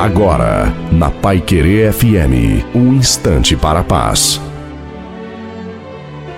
Agora, na Pai Querer FM, um instante para a paz.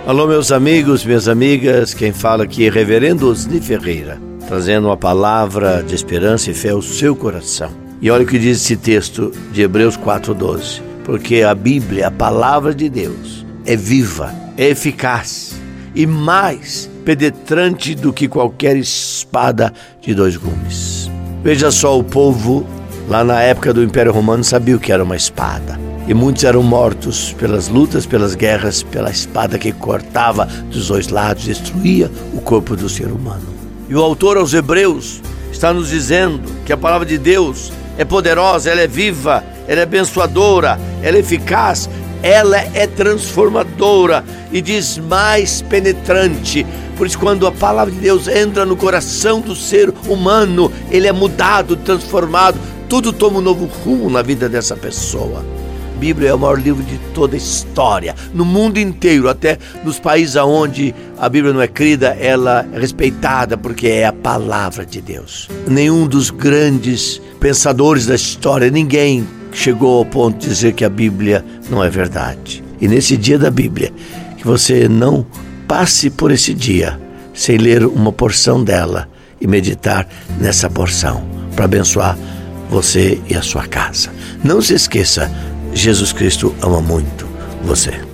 Alô, meus amigos, minhas amigas, quem fala aqui é Reverendo Osni Ferreira, trazendo uma palavra de esperança e fé ao seu coração. E olha o que diz esse texto de Hebreus 4,12: porque a Bíblia, a palavra de Deus, é viva, é eficaz e mais penetrante do que qualquer espada de dois gumes. Veja só, o povo lá na época do Império Romano sabia o que era uma espada. E muitos eram mortos pelas lutas, pelas guerras, pela espada que cortava dos dois lados, destruía o corpo do ser humano. E o autor aos Hebreus está nos dizendo que a palavra de Deus é poderosa, ela é viva, ela é abençoadora, ela é eficaz, ela é transformadora e diz mais penetrante. Por isso, quando a palavra de Deus entra no coração do ser humano, ele é mudado, transformado, tudo toma um novo rumo na vida dessa pessoa. A Bíblia é o maior livro de toda a história, no mundo inteiro, até nos países onde a Bíblia não é crida, ela é respeitada porque é a palavra de Deus. Nenhum dos grandes pensadores da história, ninguém chegou ao ponto de dizer que a Bíblia não é verdade. E nesse dia da Bíblia, que você não passe por esse dia sem ler uma porção dela e meditar nessa porção para abençoar você e a sua casa. Não se esqueça, Jesus Cristo ama muito você.